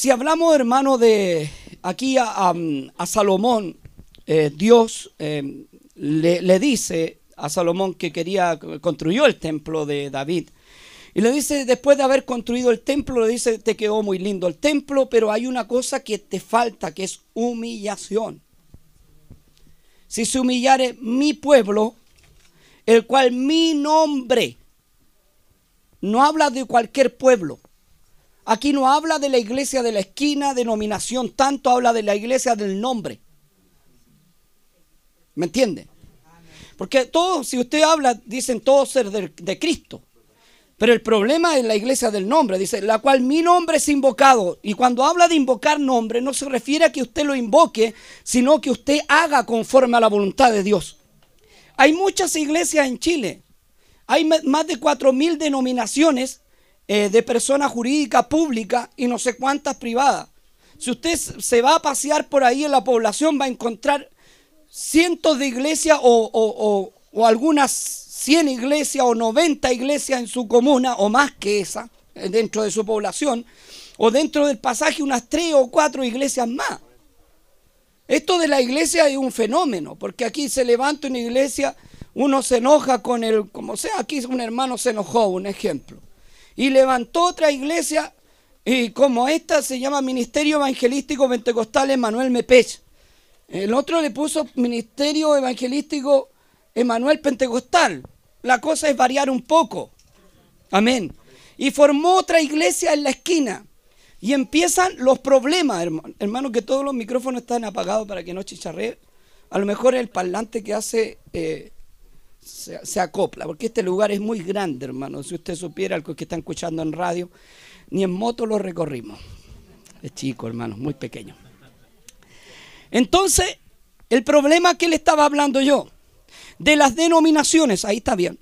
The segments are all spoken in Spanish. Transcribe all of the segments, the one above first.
Si hablamos, hermano, de aquí a, Salomón, eh, Dios eh, le, le, dice a Salomón que quería, construyó el templo de David. Y le dice, después de haber construido el templo, le dice, te quedó muy lindo el templo, pero hay una cosa que te falta, que es humillación. Si se humillare mi pueblo, el cual mi nombre, no habla de cualquier pueblo. Aquí no habla de la iglesia de la esquina, denominación, tanto habla de la iglesia del nombre. ¿Me entiende? Porque todos, si usted habla, dicen todos ser de, Cristo. Pero el problema es la iglesia del nombre, dice, la cual mi nombre es invocado. Y cuando habla de invocar nombre, no se refiere a que usted lo invoque, sino que usted haga conforme a la voluntad de Dios. Hay muchas iglesias en Chile. Hay más de cuatro mil denominaciones eh, de personas jurídicas públicas y no sé cuántas privadas. Si usted se va a pasear por ahí en la población, va a encontrar cientos de iglesias o, algunas 100 iglesias o 90 iglesias en su comuna o más que esa, eh, dentro de su población, o dentro del pasaje unas 3 o 4 iglesias más. Esto de la iglesia es un fenómeno, porque aquí se levanta una iglesia, uno se enoja con el, como sea, aquí un hermano se enojó, un ejemplo, y levantó otra iglesia, y como esta se llama Ministerio Evangelístico Pentecostal Emanuel Mepech. El otro le puso Ministerio Evangelístico Emanuel Pentecostal. La cosa es variar un poco. Amén. Y formó otra iglesia en la esquina. Y empiezan los problemas, hermano. Hermano, que todos los micrófonos están apagados para que no chicharree. A lo mejor el parlante que hace eh, se, acopla, porque este lugar es muy grande, hermano. Si usted supiera algo que están escuchando en radio, ni en moto lo recorrimos. Es chico, hermano, muy pequeño. Entonces, el problema que le estaba hablando yo, de las denominaciones, ahí está bien,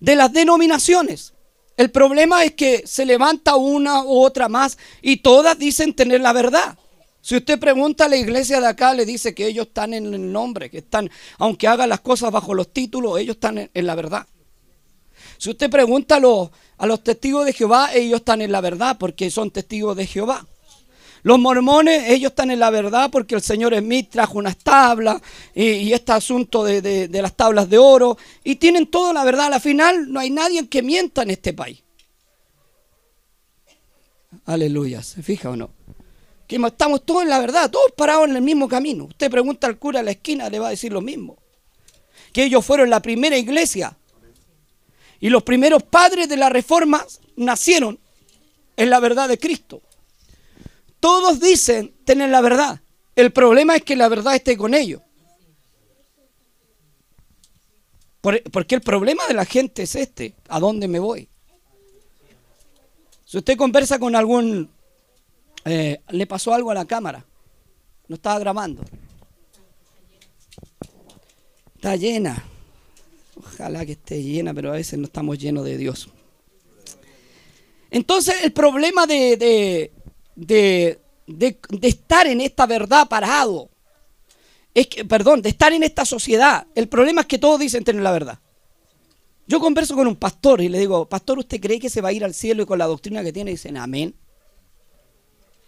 de las denominaciones. El problema es que se levanta una u otra más y todas dicen tener la verdad. Si usted pregunta a la iglesia de acá, le dice que ellos están en el nombre, que están, aunque hagan las cosas bajo los títulos, ellos están en, la verdad. Si usted pregunta a los, a los testigos de Jehová, ellos están en la verdad porque son testigos de Jehová. Los mormones, ellos están en la verdad porque el señor Smith trajo unas tablas y, este asunto de, las tablas de oro y tienen toda la verdad. Al final no hay nadie que mienta en este país. Aleluya, ¿se fija o no? Estamos todos en la verdad, todos parados en el mismo camino. Usted pregunta al cura a la esquina, le va a decir lo mismo. Que ellos fueron la primera iglesia y los primeros padres de la reforma nacieron en la verdad de Cristo. Todos dicen tener la verdad. El problema es que la verdad esté con ellos. Porque el problema de la gente es este. ¿A dónde me voy? Si usted conversa con algún... Eh, le pasó algo a la cámara. No estaba grabando. Está llena. Ojalá que esté llena, pero a veces no estamos llenos de Dios. Entonces el problema de, de, estar en esta verdad parado. Es que, perdón, de estar en esta sociedad. El problema es que todos dicen tener la verdad. Yo converso con un pastor y le digo, pastor, ¿usted cree que se va a ir al cielo y con la doctrina que tiene? Dicen, amén.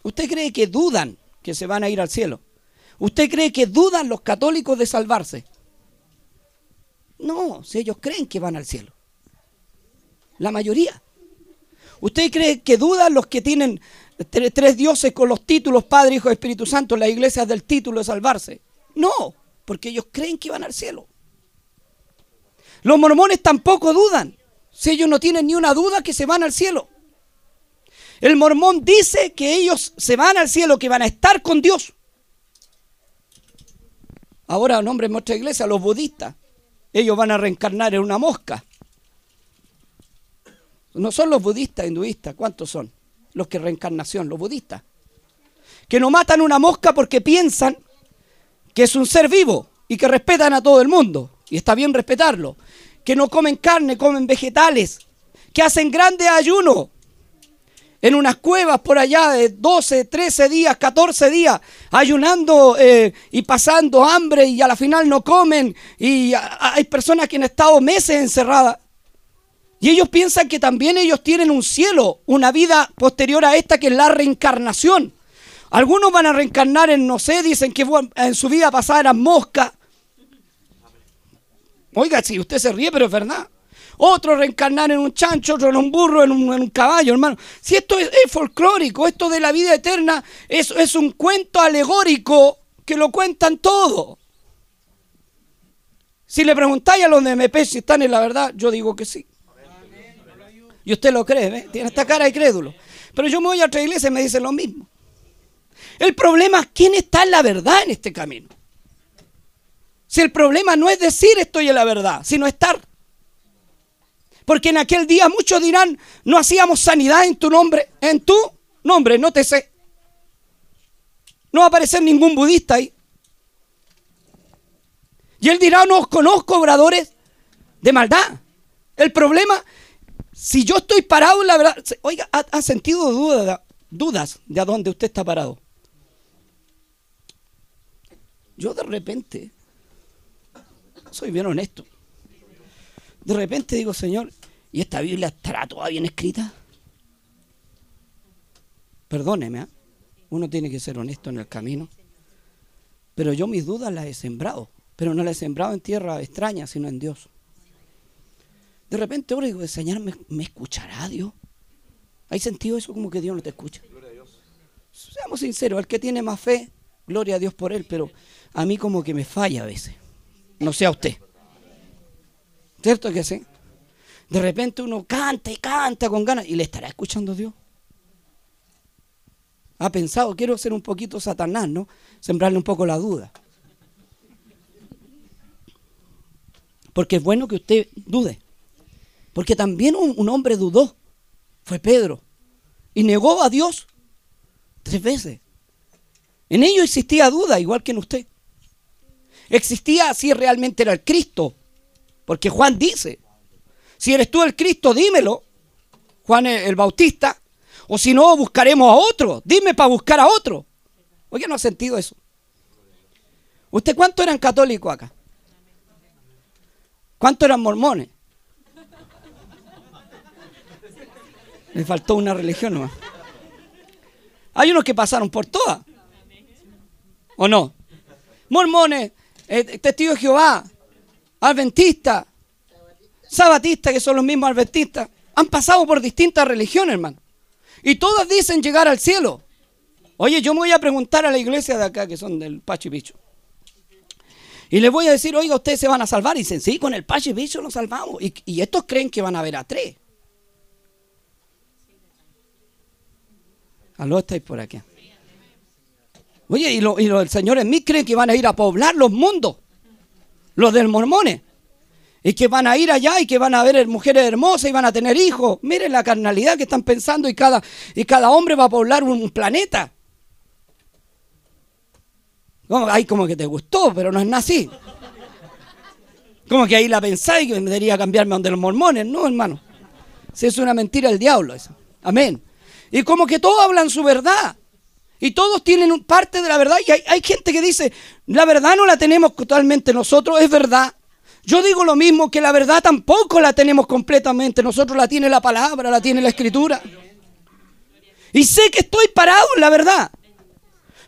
¿Usted cree que dudan que se van a ir al cielo? ¿Usted cree que dudan los católicos de salvarse? No, si ellos creen que van al cielo. La mayoría. ¿Usted cree que dudan los que tienen tres, dioses con los títulos Padre, Hijo Espíritu Santo, las iglesias del título de salvarse. No, porque ellos creen que van al cielo. Los mormones tampoco dudan. Si ellos no tienen ni una duda que se van al cielo. El mormón dice que ellos se van al cielo, que van a estar con Dios. Ahora, nombre en nuestra iglesia, los budistas, ellos van a reencarnar en una mosca. No son los budistas hinduistas, ¿cuántos son? los que reencarnación, los budistas, que no matan una mosca porque piensan que es un ser vivo y que respetan a todo el mundo, y está bien respetarlo, que no comen carne, comen vegetales, que hacen grandes ayunos en unas cuevas por allá de 12, 13 días, 14 días, ayunando eh, y pasando hambre y a la final no comen, y hay personas que han estado meses encerradas Y ellos piensan que también ellos tienen un cielo, una vida posterior a esta que es la reencarnación. Algunos van a reencarnar en, no sé, dicen que en su vida pasada eran moscas. Oiga, si usted se ríe, pero es verdad. Otros reencarnar en un chancho, otro en un burro, en un, caballo, hermano. Si esto es, folclórico, esto de la vida eterna es, es un cuento alegórico que lo cuentan todo. Si le preguntáis a los de MP si están en la verdad, yo digo que sí. Y usted lo cree, ¿ve? Tiene esta cara de crédulo. Pero yo me voy a otra iglesia y me dicen lo mismo. El problema es quién está en la verdad en este camino. Si el problema no es decir estoy en la verdad, sino estar. Porque en aquel día muchos dirán, no hacíamos sanidad en tu nombre, en tu nombre, no te sé. No va a aparecer ningún budista ahí. Y él dirá, no os conozco, obradores de maldad. El problema si yo estoy parado en la verdad, oiga, ¿ha, sentido dudas de a dónde usted está parado? Yo de repente, soy bien honesto, de repente digo, Señor, ¿y esta Biblia estará toda bien escrita? Perdóneme, ¿eh? uno tiene que ser honesto en el camino. Pero yo mis dudas las he sembrado, pero no las he sembrado en tierra extraña, sino en Dios. De repente ahora digo, Señor, ¿me, escuchará Dios? ¿Hay sentido eso como que Dios no te escucha? Seamos sinceros, el que tiene más fe, gloria a Dios por él, pero a mí como que me falla a veces. No sea usted. ¿Cierto que sí? De repente uno canta y canta con ganas y le estará escuchando Dios. Ha pensado, quiero ser un poquito satanás, ¿no? Sembrarle un poco la duda. Porque es bueno que usted dude. Porque también un, hombre dudó, fue Pedro, y negó a Dios tres veces. En ello existía duda, igual que en usted. Existía si realmente era el Cristo, porque Juan dice, si eres tú el Cristo, dímelo, Juan el, Bautista, o si no, buscaremos a otro, dime para buscar a otro. Oye, no ha sentido eso. ¿Usted cuánto eran católicos acá? ¿Cuántos eran mormones? Le faltó una religión nomás. Hay unos que pasaron por todas. ¿O no? Mormones, eh, testigos de Jehová, adventistas, sabatistas, que son los mismos adventistas, han pasado por distintas religiones, hermano. Y todas dicen llegar al cielo. Oye, yo me voy a preguntar a la iglesia de acá, que son del Pacho y. Y les voy a decir, oiga, ustedes se van a salvar. Y dicen, sí, con el Pacho y Bicho nos salvamos. Y, y estos creen que van a ver a tres. Aló, estáis por aquí. Oye, y, los señores mí creen que van a ir a poblar los mundos, los del mormones. Y que van a ir allá y que van a ver mujeres hermosas y van a tener hijos. Miren la carnalidad que están pensando y cada, y cada hombre va a poblar un planeta. Como, ay, como que te gustó, pero no es así. Como que ahí la pensáis que me debería cambiarme a donde los mormones. No, hermano. Si es una mentira el diablo eso. Amén. Y como que todos hablan su verdad. Y todos tienen parte de la verdad. Y hay, gente que dice, la verdad no la tenemos totalmente nosotros, es verdad. Yo digo lo mismo, que la verdad tampoco la tenemos completamente. Nosotros la tiene la palabra, la tiene la escritura. Y sé que estoy parado en la verdad.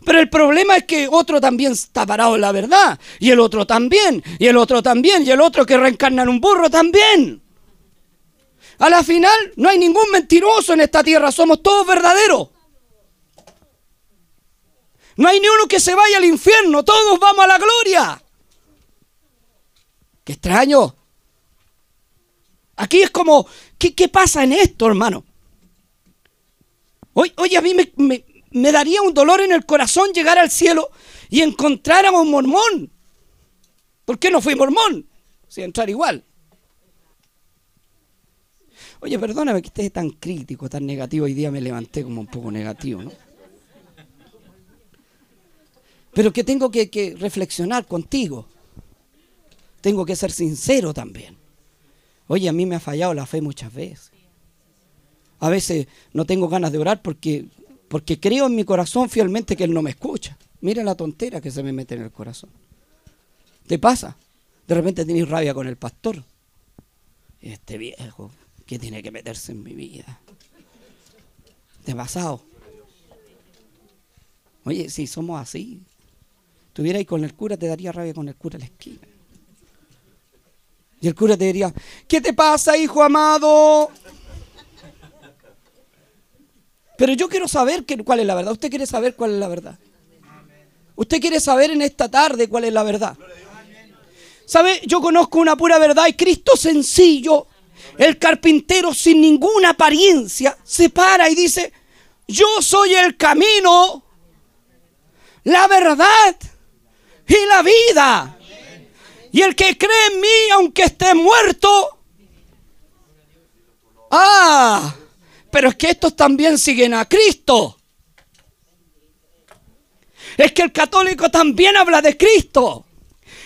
Pero el problema es que otro también está parado en la verdad. Y el otro también. Y el otro también. Y el otro que reencarna en un burro también. A la final no hay ningún mentiroso en esta tierra, somos todos verdaderos. No hay ni uno que se vaya al infierno, todos vamos a la gloria. Qué extraño. Aquí es como, ¿qué, pasa en esto, hermano? Oye, a mí me, me, daría un dolor en el corazón llegar al cielo y encontrar a un mormón. ¿Por qué no fui mormón? Si entrar igual. Oye, perdóname que esté tan crítico, tan negativo. Hoy día me levanté como un poco negativo, ¿no? Pero que tengo que, reflexionar contigo. Tengo que ser sincero también. Oye, a mí me ha fallado la fe muchas veces. A veces no tengo ganas de orar porque, porque creo en mi corazón fielmente que Él no me escucha. Mira la tontera que se me mete en el corazón. ¿Te pasa? De repente tienes rabia con el pastor. Este viejo, ¿Qué tiene que meterse en mi vida? De pasado. Oye, si somos así, estuviera ahí con el cura, te daría rabia con el cura en la esquina. Y el cura te diría, ¿qué te pasa, hijo amado? Pero yo quiero saber cuál es la verdad. ¿Usted quiere saber cuál es la verdad? ¿Usted quiere saber en esta tarde cuál es la verdad? ¿Sabe? Yo conozco una pura verdad y Cristo sencillo, el carpintero sin ninguna apariencia, se para y dice, yo soy el camino, la verdad y la vida. Y el que cree en mí, aunque esté muerto, ah, pero es que estos también siguen a Cristo. Es que el católico también habla de Cristo.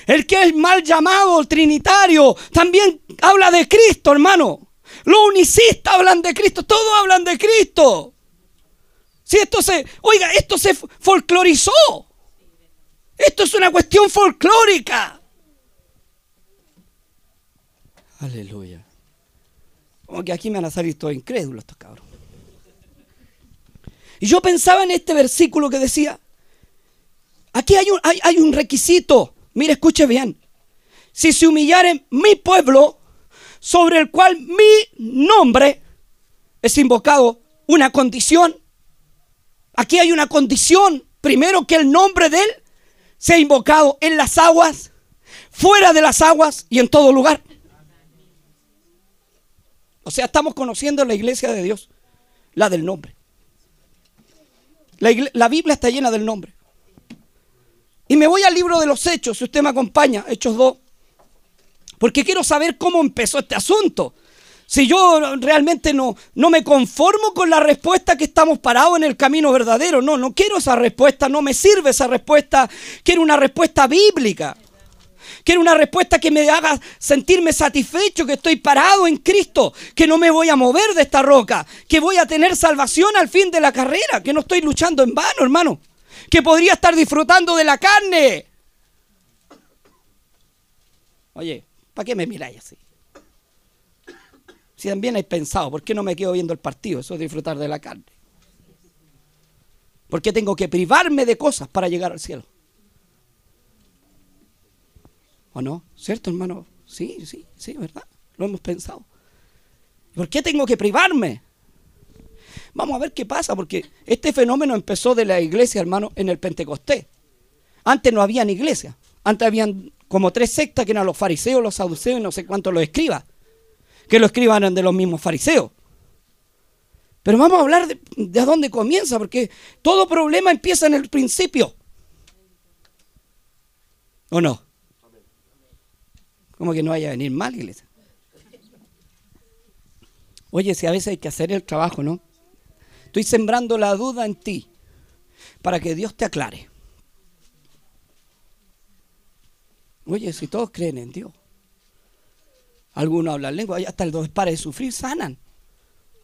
El que es mal llamado trinitario también habla de Cristo, hermano. Los unicistas hablan de Cristo, todos hablan de Cristo. Si esto se, oiga, esto se folclorizó. Esto es una cuestión folclórica. Aleluya. Como que aquí me van a salir todos incrédulos estos cabros. Y yo pensaba en este versículo que decía, aquí hay un, hay, un requisito. Mire, escuche bien. Si se humillare mi pueblo, sobre el cual mi nombre es invocado, una condición. Aquí hay una condición. Primero que el nombre de él sea invocado en las aguas, fuera de las aguas y en todo lugar. O sea, estamos conociendo la iglesia de Dios, la del nombre. La, Biblia está llena del nombre. Y me voy al libro de los Hechos, si usted me acompaña, Hechos 2, porque quiero saber cómo empezó este asunto. Si yo realmente no, no me conformo con la respuesta que estamos parados en el camino verdadero, no, no quiero esa respuesta, no me sirve esa respuesta, quiero una respuesta bíblica. Quiero una respuesta que me haga sentirme satisfecho, que estoy parado en Cristo, que no me voy a mover de esta roca, que voy a tener salvación al fin de la carrera, que no estoy luchando en vano, hermano, que podría estar disfrutando de la carne. Oye, ¿para qué me miráis así? Si también hay pensado, ¿por qué no me quedo viendo el partido? Eso es disfrutar de la carne. ¿Por qué tengo que privarme de cosas para llegar al cielo? ¿O no? ¿Cierto, hermano? Sí, sí, sí, ¿verdad? Lo hemos pensado. ¿Por qué tengo que privarme? Vamos a ver qué pasa, porque este fenómeno empezó de la iglesia, hermano, en el Pentecostés. Antes no había ni iglesia. Antes habían como tres sectas que eran los fariseos, los saduceos y no sé cuántos los escribas. Que los escribas eran de los mismos fariseos. Pero vamos a hablar de, de dónde comienza, porque todo problema empieza en el principio. ¿O no? Como que no vaya a venir mal, iglesia. Oye, si a veces hay que hacer el trabajo, ¿no? Estoy sembrando la duda en ti para que Dios te aclare. Oye, si todos creen en Dios, algunos hablan lengua, y hasta el dos para de sufrir sanan.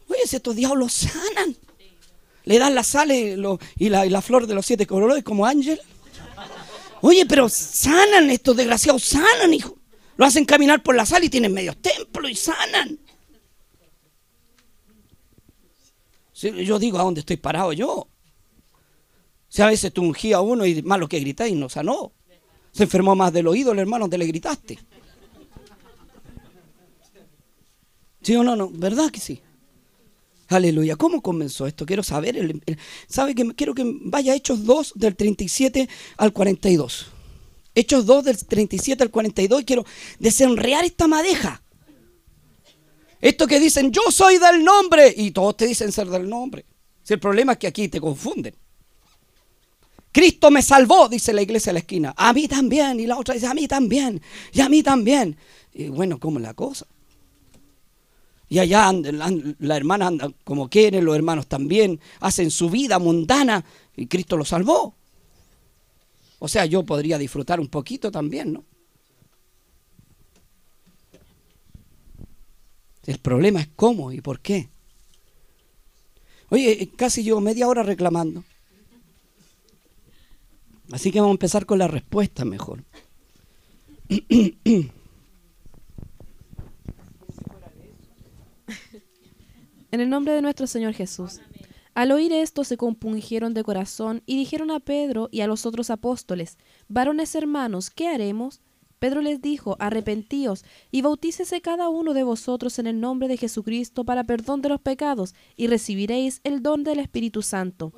Oye, si estos diablos sanan, le dan la sal y, la, flor de los siete colores como ángel. Oye, pero sanan estos desgraciados, sanan, hijo. Lo hacen caminar por la sala y tienen medios templos y sanan. yo digo, ¿a dónde estoy parado yo? Si a veces tú ungías a uno y más lo que gritáis no sanó. Se enfermó más del oído el hermano, te le gritaste. ¿Sí o no? no? ¿Verdad que sí? Aleluya. ¿Cómo comenzó esto? Quiero saber. ¿Sabe que quiero que vaya Hechos 2 del 37 al 42? Hechos 2 del 37 al 42, quiero desenrear esta madeja. Esto que dicen, yo soy del nombre, y todos te dicen ser del nombre. Si el problema es que aquí te confunden. Cristo me salvó, dice la iglesia a la esquina. A mí también. Y la otra dice, a mí también. Y a mí también. Y bueno, ¿cómo la cosa? Y allá la hermana anda como quiere, los hermanos también hacen su vida mundana y Cristo lo salvó. O sea, yo podría disfrutar un poquito también, ¿no? El problema es cómo y por qué. Oye, casi llevo media hora reclamando. Así que vamos a empezar con la respuesta mejor. En el nombre de nuestro Señor Jesús. Al oír esto se compungieron de corazón y dijeron a Pedro y a los otros apóstoles, varones hermanos, ¿qué haremos? Pedro les dijo, arrepentíos y bautícese cada uno de vosotros en el nombre de Jesucristo para perdón de los pecados y recibiréis el don del Espíritu Santo.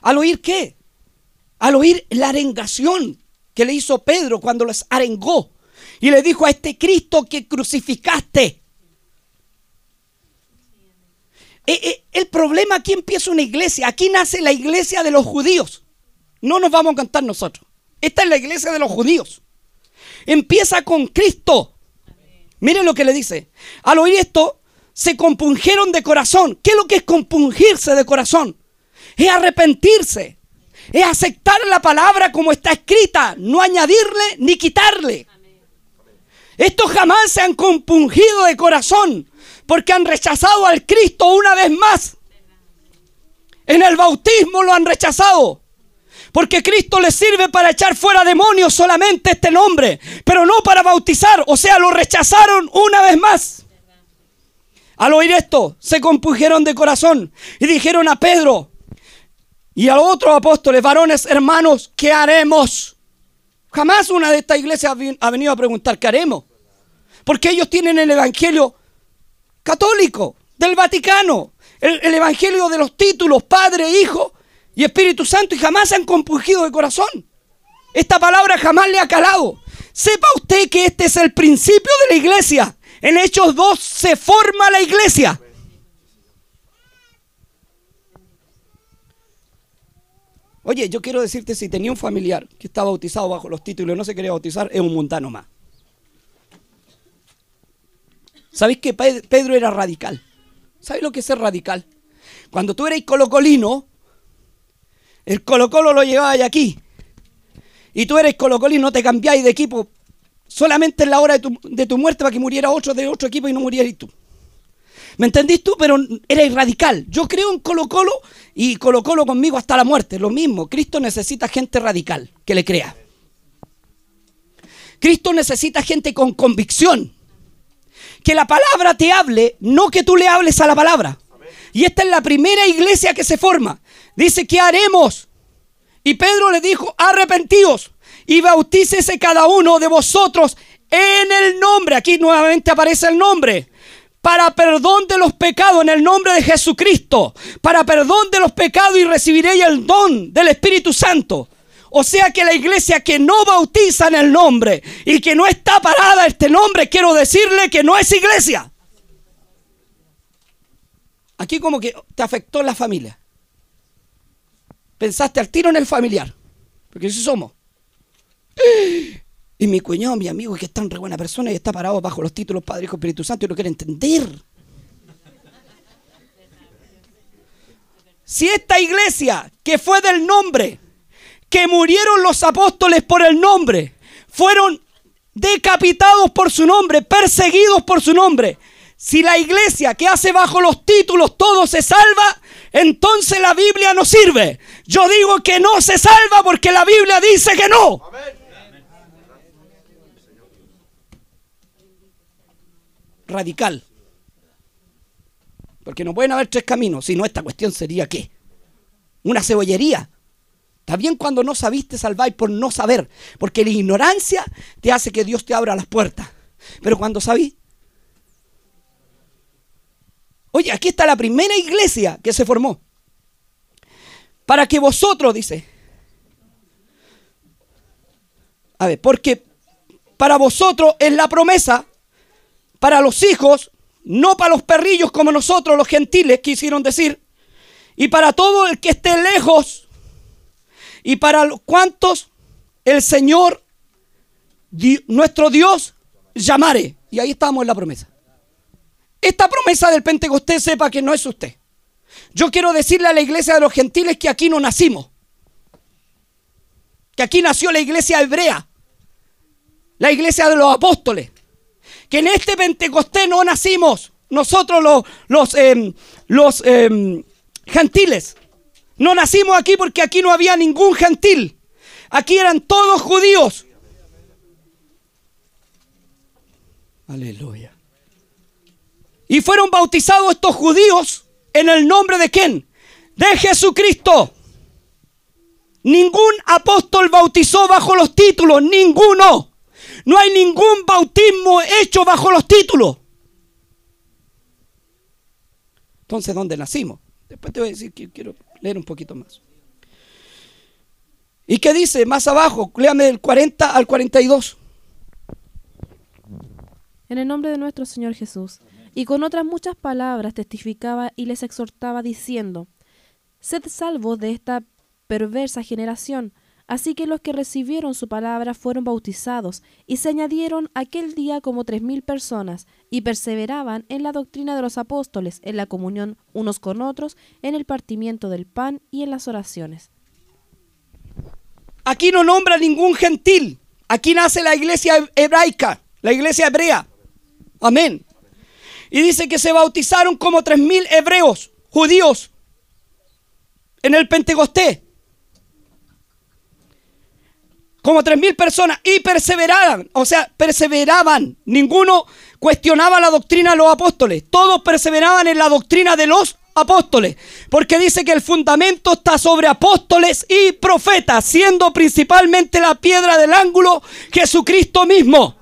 ¿Al oír qué? Al oír la arengación que le hizo Pedro cuando les arengó y le dijo a este Cristo que crucificaste Eh, eh, el problema aquí empieza una iglesia. Aquí nace la iglesia de los judíos. No nos vamos a cantar nosotros. Esta es la iglesia de los judíos. Empieza con Cristo. Miren lo que le dice. Al oír esto, se compungieron de corazón. ¿Qué es lo que es compungirse de corazón? Es arrepentirse. Es aceptar la palabra como está escrita. No añadirle ni quitarle. Estos jamás se han compungido de corazón porque han rechazado al Cristo una vez más. En el bautismo lo han rechazado. Porque Cristo les sirve para echar fuera demonios solamente este nombre, pero no para bautizar. O sea, lo rechazaron una vez más. Al oír esto, se compugieron de corazón y dijeron a Pedro y a los otros apóstoles, varones, hermanos, ¿qué haremos? Jamás una de estas iglesias ha venido a preguntar, ¿qué haremos? Porque ellos tienen el Evangelio católico, del Vaticano, el, Evangelio de los títulos, Padre, Hijo y Espíritu Santo, y jamás se han compungido de corazón. Esta palabra jamás le ha calado. Sepa usted que este es el principio de la iglesia. En Hechos 2 se forma la iglesia. Oye, yo quiero decirte, si tenía un familiar que estaba bautizado bajo los títulos y no se quería bautizar, es un mundano más. ¿Sabéis que Pedro era radical? ¿Sabéis lo que es ser radical? Cuando tú eres colocolino, el colocolo lo llevabas aquí. Y tú eres colocolino, no te cambiáis de equipo solamente en la hora de tu, muerte para que muriera otro de otro equipo y no murieras tú. ¿Me entendís tú? Pero eres radical. Yo creo en Colo Colo y Colo Colo conmigo hasta la muerte. Lo mismo. Cristo necesita gente radical que le crea. Cristo necesita gente con convicción que la palabra te hable, no que tú le hables a la palabra. Y esta es la primera iglesia que se forma. Dice, ¿qué haremos? Y Pedro le dijo, arrepentíos y bautícese cada uno de vosotros en el nombre. Aquí nuevamente aparece el nombre. Para perdón de los pecados en el nombre de Jesucristo. Para perdón de los pecados y recibiréis el don del Espíritu Santo. O sea que la iglesia que no bautiza en el nombre y que no está parada este nombre, quiero decirle que no es iglesia. Aquí como que te afectó la familia. Pensaste al tiro en el familiar. Porque así somos. Y mi cuñado, mi amigo, que es tan re buena persona y está parado bajo los títulos Padre, Hijo, Espíritu Santo y no quiere entender. Si esta iglesia que fue del nombre que murieron los apóstoles por el nombre, fueron decapitados por su nombre, perseguidos por su nombre. Si la iglesia que hace bajo los títulos todo se salva, entonces la Biblia no sirve. Yo digo que no se salva porque la Biblia dice que no. Radical. Porque no pueden haber tres caminos, si no esta cuestión sería qué? Una cebollería. Está bien cuando no sabiste salvar por no saber, porque la ignorancia te hace que Dios te abra las puertas. Pero cuando sabí, oye, aquí está la primera iglesia que se formó. Para que vosotros, dice, a ver, porque para vosotros es la promesa, para los hijos, no para los perrillos como nosotros, los gentiles, quisieron decir, y para todo el que esté lejos y para cuantos el Señor, nuestro Dios, llamare. Y ahí estamos en la promesa. Esta promesa del Pentecostés sepa que no es usted. Yo quiero decirle a la iglesia de los gentiles que aquí no nacimos. Que aquí nació la iglesia hebrea. La iglesia de los apóstoles. Que en este Pentecostés no nacimos nosotros los, los, em, los em, gentiles. No nacimos aquí porque aquí no había ningún gentil. Aquí eran todos judíos. Aleluya. Y fueron bautizados estos judíos en el nombre de quién? De Jesucristo. Ningún apóstol bautizó bajo los títulos, ninguno. No hay ningún bautismo hecho bajo los títulos. Entonces, ¿dónde nacimos? Después te voy a decir que quiero leer un poquito más. ¿Y qué dice más abajo? Léame del 40 al 42. En el nombre de nuestro Señor Jesús. Y con otras muchas palabras testificaba y les exhortaba diciendo, Sed salvos de esta perversa generación. Así que los que recibieron su palabra fueron bautizados, y se añadieron aquel día como tres mil personas, y perseveraban en la doctrina de los apóstoles, en la comunión unos con otros, en el partimiento del pan y en las oraciones. Aquí no nombra ningún gentil. Aquí nace la iglesia hebraica, la iglesia hebrea. Amén. Y dice que se bautizaron como tres mil hebreos, judíos, en el Pentecostés como tres mil personas y perseveraban, o sea, perseveraban. Ninguno cuestionaba la doctrina de los apóstoles, todos perseveraban en la doctrina de los apóstoles, porque dice que el fundamento está sobre apóstoles y profetas, siendo principalmente la piedra del ángulo Jesucristo mismo.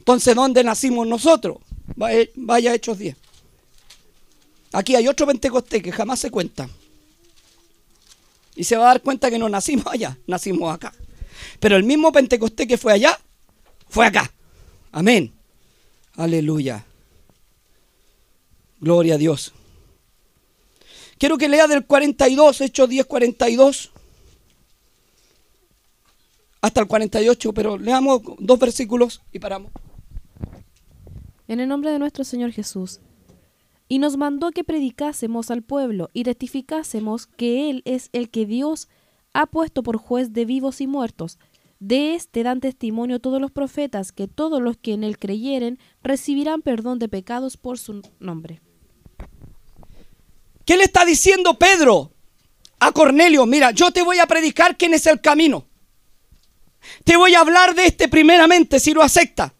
Entonces, ¿dónde nacimos nosotros? Vaya Hechos 10. Aquí hay otro Pentecostés que jamás se cuenta. Y se va a dar cuenta que no nacimos allá, nacimos acá. Pero el mismo Pentecostés que fue allá, fue acá. Amén. Aleluya. Gloria a Dios. Quiero que lea del 42, Hechos 10, 42. Hasta el 48, pero leamos dos versículos y paramos. En el nombre de nuestro Señor Jesús y nos mandó que predicásemos al pueblo y testificásemos que Él es el que Dios ha puesto por juez de vivos y muertos. De éste dan testimonio todos los profetas que todos los que en Él creyeren recibirán perdón de pecados por su nombre. ¿Qué le está diciendo Pedro a Cornelio? Mira, yo te voy a predicar quién es el camino. Te voy a hablar de este primeramente si lo acepta.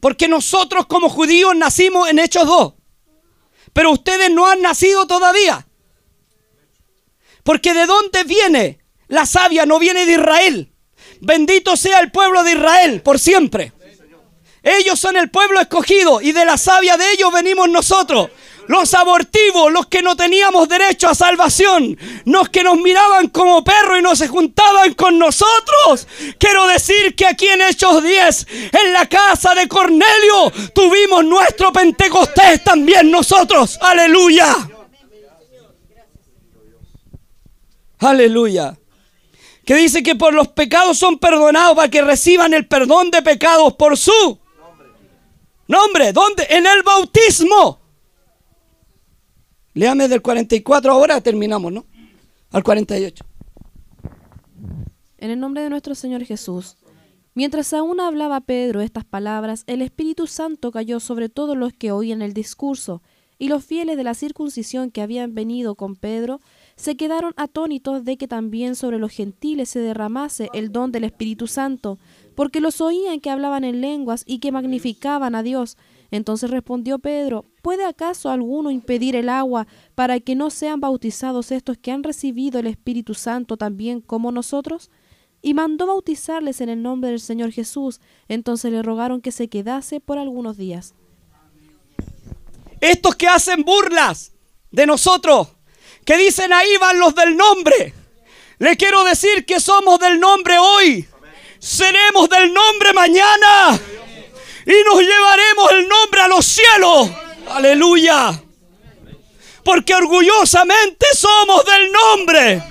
Porque nosotros como judíos nacimos en Hechos 2. Pero ustedes no han nacido todavía. Porque de dónde viene la savia no viene de Israel. Bendito sea el pueblo de Israel por siempre. Ellos son el pueblo escogido y de la savia de ellos venimos nosotros los abortivos, los que no teníamos derecho a salvación, los que nos miraban como perros y no se juntaban con nosotros. Quiero decir que aquí en Hechos 10, en la casa de Cornelio, tuvimos nuestro Pentecostés también nosotros. Aleluya. Aleluya. Que dice que por los pecados son perdonados para que reciban el perdón de pecados por su nombre. ¿Dónde? En el bautismo. Léame del 44 ahora, terminamos, ¿no? Al 48. En el nombre de nuestro Señor Jesús. Mientras aún hablaba Pedro estas palabras, el Espíritu Santo cayó sobre todos los que oían el discurso, y los fieles de la circuncisión que habían venido con Pedro se quedaron atónitos de que también sobre los gentiles se derramase el don del Espíritu Santo, porque los oían que hablaban en lenguas y que magnificaban a Dios. Entonces respondió Pedro, ¿puede acaso alguno impedir el agua para que no sean bautizados estos que han recibido el Espíritu Santo también como nosotros? Y mandó bautizarles en el nombre del Señor Jesús. Entonces le rogaron que se quedase por algunos días. Estos que hacen burlas de nosotros, que dicen ahí van los del nombre, le quiero decir que somos del nombre hoy, seremos del nombre mañana y nos llevaremos el nombre a los cielos. Aleluya. Porque orgullosamente somos del nombre.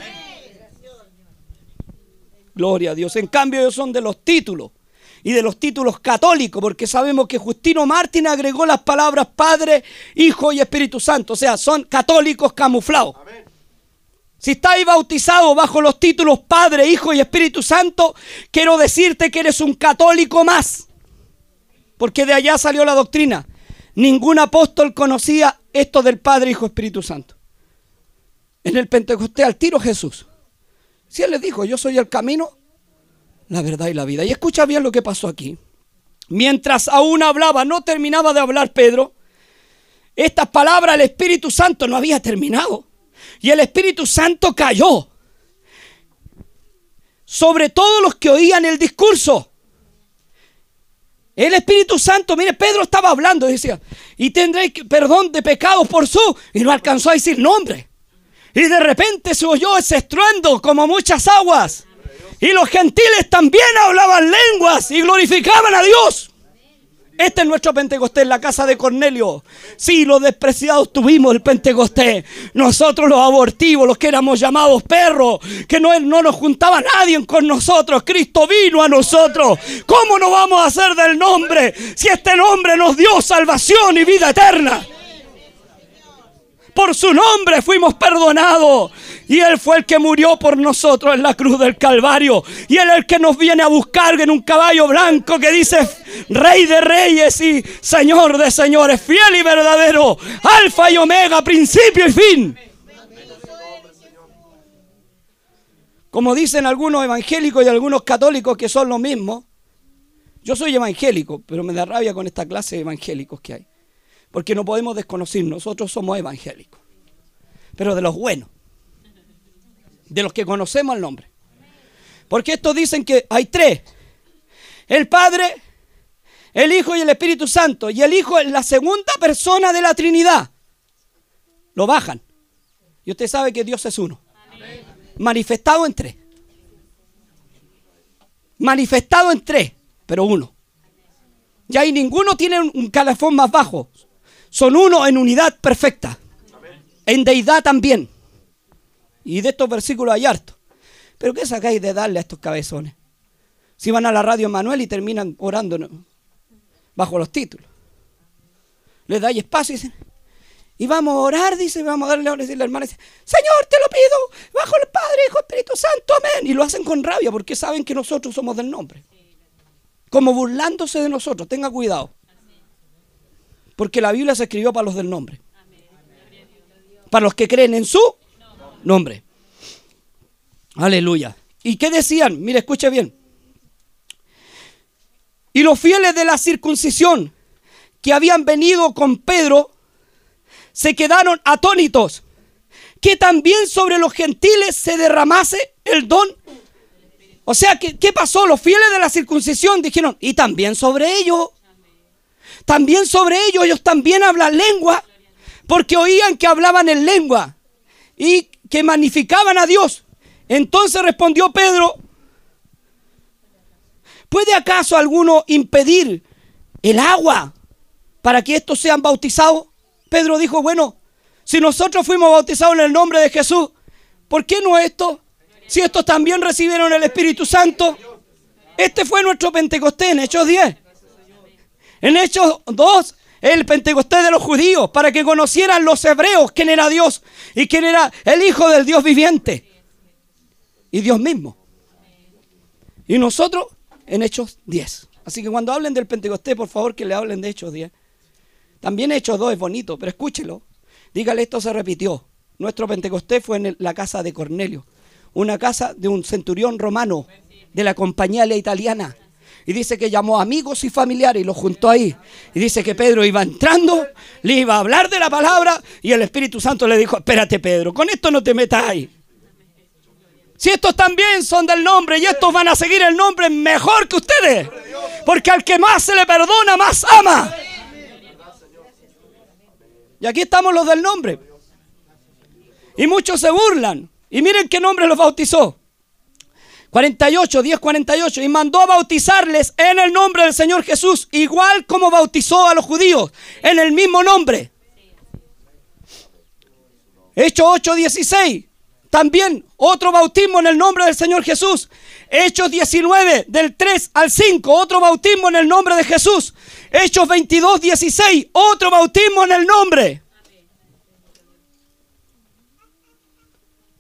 Gloria a Dios. En cambio ellos son de los títulos y de los títulos católicos, porque sabemos que Justino Martín agregó las palabras Padre, Hijo y Espíritu Santo. O sea, son católicos camuflados. Si estáis bautizado bajo los títulos Padre, Hijo y Espíritu Santo, quiero decirte que eres un católico más. Porque de allá salió la doctrina. Ningún apóstol conocía esto del Padre, Hijo, Espíritu Santo. En el Pentecostés al tiro Jesús. Si Él les dijo, yo soy el camino, la verdad y la vida. Y escucha bien lo que pasó aquí. mientras aún hablaba, no terminaba de hablar Pedro, estas palabras el Espíritu Santo no había terminado. Y el Espíritu Santo cayó sobre todos los que oían el discurso. El Espíritu Santo, mire, Pedro estaba hablando decía, y tendréis perdón de pecados por su, y no alcanzó a decir nombre. Y de repente se oyó ese estruendo como muchas aguas. Y los gentiles también hablaban lenguas y glorificaban a Dios. Este es nuestro Pentecostés, la casa de Cornelio. Sí, los despreciados tuvimos el Pentecostés. Nosotros los abortivos, los que éramos llamados perros, que no, no nos juntaba nadie con nosotros. Cristo vino a nosotros. ¿Cómo no vamos a hacer del nombre si este nombre nos dio salvación y vida eterna? Por su nombre fuimos perdonados. Y Él fue el que murió por nosotros en la cruz del Calvario. Y Él es el que nos viene a buscar en un caballo blanco que dice Rey de Reyes y Señor de Señores, fiel y verdadero, Alfa y Omega, principio y fin. Como dicen algunos evangélicos y algunos católicos que son lo mismo, yo soy evangélico, pero me da rabia con esta clase de evangélicos que hay. Porque no podemos desconocer, nosotros somos evangélicos. Pero de los buenos. De los que conocemos el nombre. Porque estos dicen que hay tres. El Padre, el Hijo y el Espíritu Santo. Y el Hijo es la segunda persona de la Trinidad. Lo bajan. Y usted sabe que Dios es uno. Manifestado en tres. Manifestado en tres, pero uno. Y ahí ninguno tiene un calafón más bajo. Son uno en unidad perfecta. En deidad también. Y de estos versículos hay harto. Pero ¿qué sacáis de darle a estos cabezones? Si van a la radio Manuel y terminan orando bajo los títulos. Les dais espacio y dicen, y vamos a orar, dice, vamos a darle a decir la hermana, dice, Señor, te lo pido, bajo el Padre, Hijo, Espíritu Santo, amén. Y lo hacen con rabia porque saben que nosotros somos del nombre. Como burlándose de nosotros, tenga cuidado. Porque la Biblia se escribió para los del nombre. Para los que creen en su nombre. Aleluya. ¿Y qué decían? Mire, escuche bien. Y los fieles de la circuncisión que habían venido con Pedro se quedaron atónitos que también sobre los gentiles se derramase el don. O sea, ¿qué, ¿qué pasó? Los fieles de la circuncisión dijeron, y también sobre ellos también sobre ellos, ellos también hablan lengua, porque oían que hablaban en lengua y que magnificaban a Dios. Entonces respondió Pedro, ¿puede acaso alguno impedir el agua para que estos sean bautizados? Pedro dijo, bueno, si nosotros fuimos bautizados en el nombre de Jesús, ¿por qué no esto? Si estos también recibieron el Espíritu Santo. Este fue nuestro Pentecostés en Hechos 10. En Hechos 2, el Pentecostés de los judíos, para que conocieran los hebreos quién era Dios y quién era el Hijo del Dios viviente. Y Dios mismo. Y nosotros en Hechos 10. Así que cuando hablen del Pentecostés, por favor que le hablen de Hechos 10. También Hechos 2 es bonito, pero escúchelo. Dígale, esto se repitió. Nuestro Pentecostés fue en la casa de Cornelio, una casa de un centurión romano de la compañía italiana. Y dice que llamó amigos y familiares y los juntó ahí. Y dice que Pedro iba entrando, le iba a hablar de la palabra y el Espíritu Santo le dijo, espérate Pedro, con esto no te metas ahí. Si estos también son del nombre y estos van a seguir el nombre mejor que ustedes. Porque al que más se le perdona, más ama. Y aquí estamos los del nombre. Y muchos se burlan. Y miren qué nombre los bautizó. 48, 10, 48. Y mandó a bautizarles en el nombre del Señor Jesús, igual como bautizó a los judíos, en el mismo nombre. Hechos 8, 16. También otro bautismo en el nombre del Señor Jesús. Hechos 19, del 3 al 5, otro bautismo en el nombre de Jesús. Hechos 22, 16, otro bautismo en el nombre.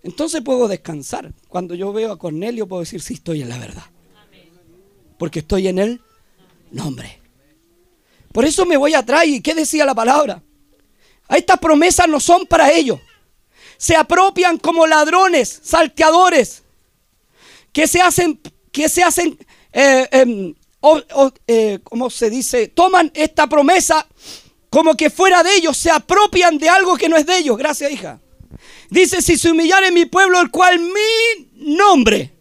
Entonces puedo descansar. Cuando yo veo a Cornelio puedo decir, sí, estoy en la verdad. Porque estoy en el nombre. Por eso me voy atrás y ¿qué decía la palabra? Estas promesas no son para ellos. Se apropian como ladrones, salteadores, que se hacen, que se hacen eh, em, eh, ¿cómo se dice? Toman esta promesa como que fuera de ellos, se apropian de algo que no es de ellos. Gracias, hija. Dice, si se humillare mi pueblo, el cual mi nombre.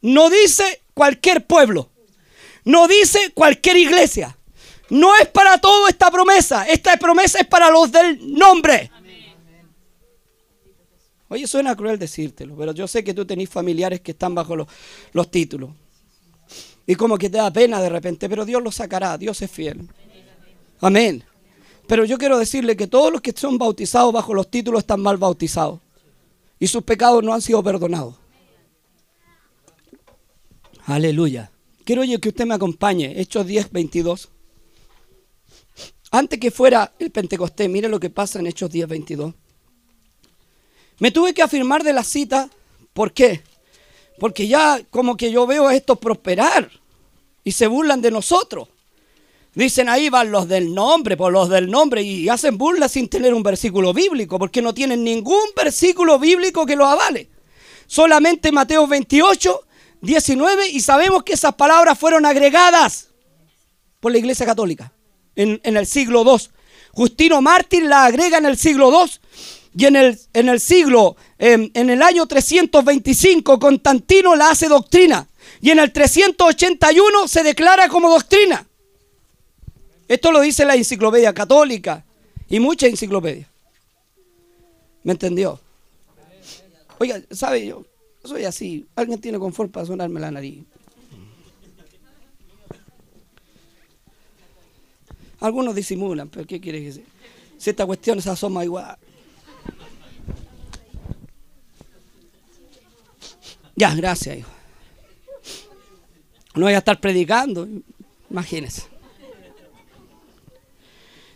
No dice cualquier pueblo. No dice cualquier iglesia. No es para todo esta promesa. Esta promesa es para los del nombre. Oye, suena cruel decírtelo, pero yo sé que tú tenés familiares que están bajo los, los títulos. Y como que te da pena de repente, pero Dios lo sacará, Dios es fiel. Amén. Pero yo quiero decirle que todos los que son bautizados bajo los títulos están mal bautizados. Y sus pecados no han sido perdonados. Aleluya. Quiero yo que usted me acompañe. Hechos 10, 22. Antes que fuera el Pentecostés, mire lo que pasa en Hechos 10, 22. Me tuve que afirmar de la cita. ¿Por qué? Porque ya como que yo veo a estos prosperar y se burlan de nosotros. Dicen ahí van los del nombre, por los del nombre, y hacen burla sin tener un versículo bíblico, porque no tienen ningún versículo bíblico que lo avale. Solamente Mateo 28, 19, y sabemos que esas palabras fueron agregadas por la Iglesia Católica en, el siglo II. Justino Mártir la agrega en el siglo II y en el, en el siglo, em, en el año 325, Constantino la hace doctrina. Y en el 381 se declara como doctrina. Esto lo dice la enciclopedia católica y muchas enciclopedias. ¿Me entendió? Oiga, ¿sabe? Yo soy así. Alguien tiene confort para sonarme la nariz. Algunos disimulan, pero ¿qué quiere decir? Si esta cuestión se asoma igual. Ya, gracias, hijo. No voy a estar predicando, imagínense.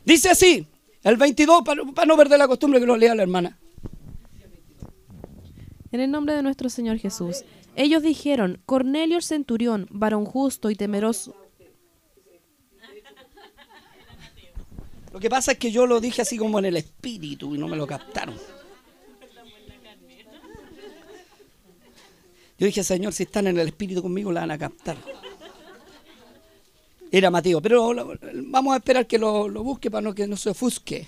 Dice así, el 22, para, no perder la costumbre que lo lea la hermana. En el nombre de nuestro Señor Jesús. Ellos dijeron, Cornelio el centurión, varón justo y temeroso. Lo que pasa es que yo lo dije así como en el espíritu y no me lo captaron. Yo dije, Señor, si están en el Espíritu conmigo, la van a captar. Era Mateo, pero vamos a esperar que lo, busque para no que no se ofusque.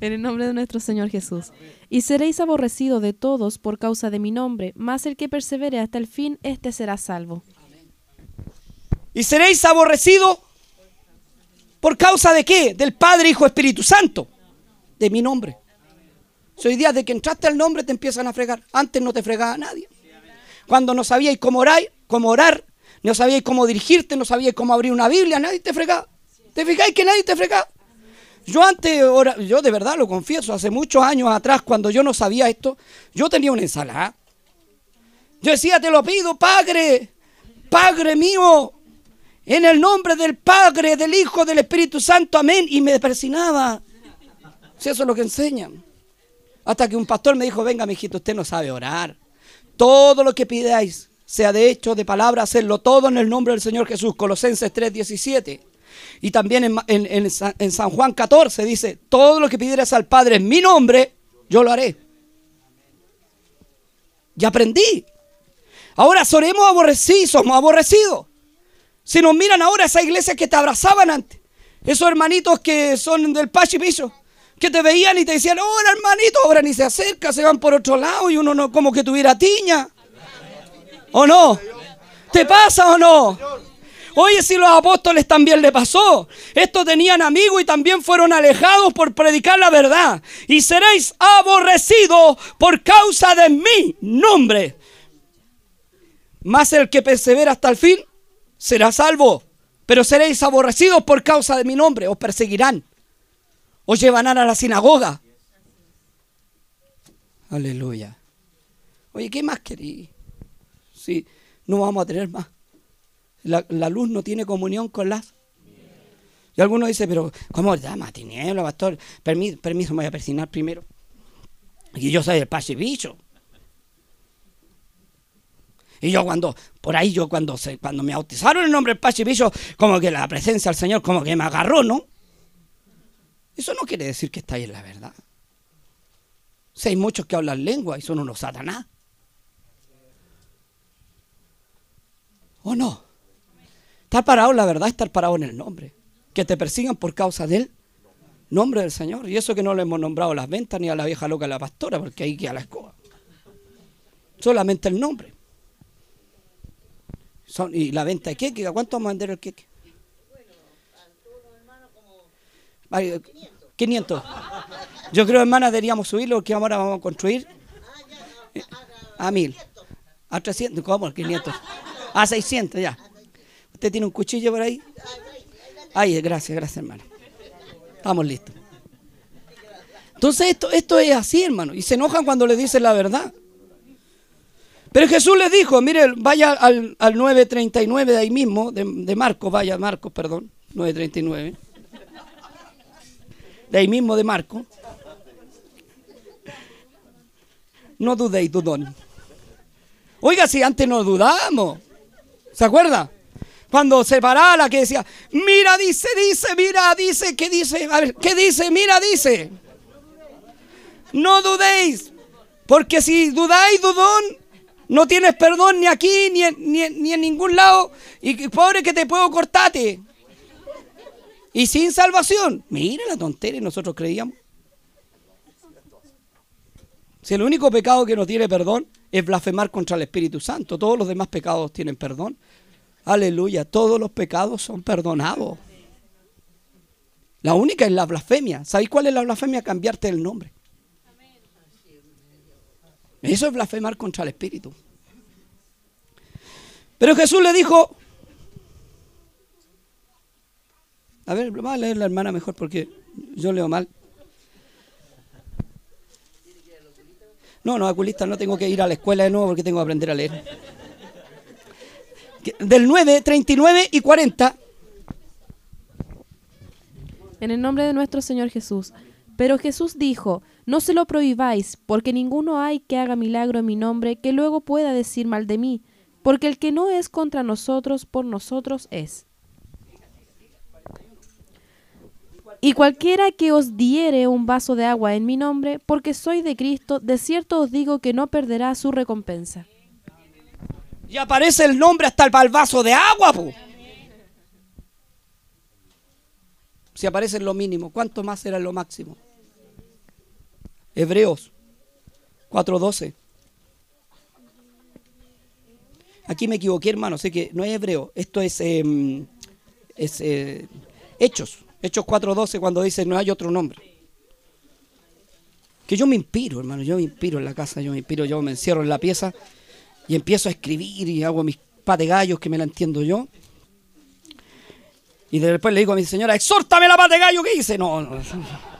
En el nombre de nuestro Señor Jesús. Y seréis aborrecidos de todos por causa de mi nombre, mas el que persevere hasta el fin, éste será salvo. Y seréis aborrecidos por causa de qué? Del Padre, Hijo, Espíritu Santo. De mi nombre. Hoy día de que entraste al nombre te empiezan a fregar. Antes no te fregaba nadie. Cuando no sabíais cómo orar, cómo orar, no sabíais cómo dirigirte, no sabíais cómo abrir una Biblia, nadie te fregaba. ¿Te fijáis que nadie te fregaba? Yo antes, yo de verdad lo confieso, hace muchos años atrás, cuando yo no sabía esto, yo tenía una ensalada. Yo decía, te lo pido, Padre, Padre mío, en el nombre del Padre, del Hijo, del Espíritu Santo, amén. Y me persinaba. Si eso es lo que enseñan. Hasta que un pastor me dijo, venga, mijito, usted no sabe orar. Todo lo que pidáis, sea de hecho, de palabra, hacerlo todo en el nombre del Señor Jesús. Colosenses 3:17. Y también en, San Juan 14 dice, todo lo que pidieras al Padre en mi nombre, yo lo haré. Y aprendí. Ahora seremos aborrecidos, somos aborrecidos. Si nos miran ahora esa iglesia que te abrazaban antes, esos hermanitos que son del Pachi Piso, que te veían y te decían, hola hermanito, ahora ni se acerca, se van por otro lado y uno no como que tuviera tiña. ¿O no? ¿Te pasa o no? Oye, si los apóstoles también le pasó. Estos tenían amigos y también fueron alejados por predicar la verdad. Y seréis aborrecidos por causa de mi nombre. Más el que persevera hasta el fin será salvo. Pero seréis aborrecidos por causa de mi nombre. Os perseguirán os llevarán a la sinagoga. Aleluya. Oye, ¿qué más querí? Sí, no vamos a tener más. La, luz no tiene comunión con las. Y alguno dice, pero ¿cómo llama tiniebla, pastor? Permiso, permiso, me voy a persinar primero. Y yo soy el pache bicho. Y yo cuando, por ahí yo cuando, se, cuando me bautizaron el nombre del Pache Bicho, como que la presencia del Señor como que me agarró, ¿no? Eso no quiere decir que estáis en la verdad. Si hay muchos que hablan lengua y son unos satanás. ¿O no? Estar parado, la verdad, estar parado en el nombre. Que te persigan por causa del nombre del Señor. Y eso que no le hemos nombrado a las ventas ni a la vieja loca de la pastora, porque ahí queda la escoba. Solamente el nombre. Son, y la venta de queque, ¿a cuánto vamos a vender el queque? 500. Yo creo, hermana, deberíamos subirlo que ahora vamos a construir a mil. A 300, ¿cómo? 500. A 600, ya. ¿Usted tiene un cuchillo por ahí? Ahí, gracias, gracias, hermano. Estamos listos. Entonces, esto, esto es así, hermano. Y se enojan cuando le dicen la verdad. Pero Jesús les dijo, mire, vaya al, al 9.39 de ahí mismo, de, Marcos, vaya, Marcos, perdón, 9.39 de ahí mismo de Marco. No dudéis, dudón. Oiga, si antes no dudamos. ¿Se acuerda? Cuando se paraba la que decía, mira, dice, dice, mira, dice, ¿qué dice? A ver, ¿qué dice? Mira, dice. No dudéis. Porque si dudáis, dudón, no tienes perdón ni aquí ni en, ni, ni en ningún lado. Y pobre que te puedo cortarte y sin salvación. Mira la tontería, nosotros creíamos. Si el único pecado que no tiene perdón es blasfemar contra el Espíritu Santo, todos los demás pecados tienen perdón. Aleluya, todos los pecados son perdonados. La única es la blasfemia. ¿Sabéis cuál es la blasfemia? Cambiarte el nombre. Eso es blasfemar contra el Espíritu. Pero Jesús le dijo, A ver, va a leer la hermana mejor porque yo leo mal. No, no, oculista, no tengo que ir a la escuela de nuevo porque tengo que aprender a leer. Del 9, 39 y 40. En el nombre de nuestro Señor Jesús. Pero Jesús dijo, no se lo prohibáis, porque ninguno hay que haga milagro en mi nombre que luego pueda decir mal de mí, porque el que no es contra nosotros, por nosotros es. Y cualquiera que os diere un vaso de agua en mi nombre, porque soy de Cristo, de cierto os digo que no perderá su recompensa. Y aparece el nombre hasta el vaso de agua, Si aparece lo mínimo, ¿cuánto más será lo máximo? Hebreos 4:12. Aquí me equivoqué, hermano, sé que no es hebreo, esto es, em, es eh, Hechos. Hechos 4.12 cuando dice no hay otro nombre. Que yo me inspiro, hermano, yo me inspiro en la casa, yo me inspiro, yo me encierro en la pieza y empiezo a escribir y hago mis pa de gallos que me la entiendo yo. Y después le digo a mi señora, exhórtame la pata de gallo que hice. No, no,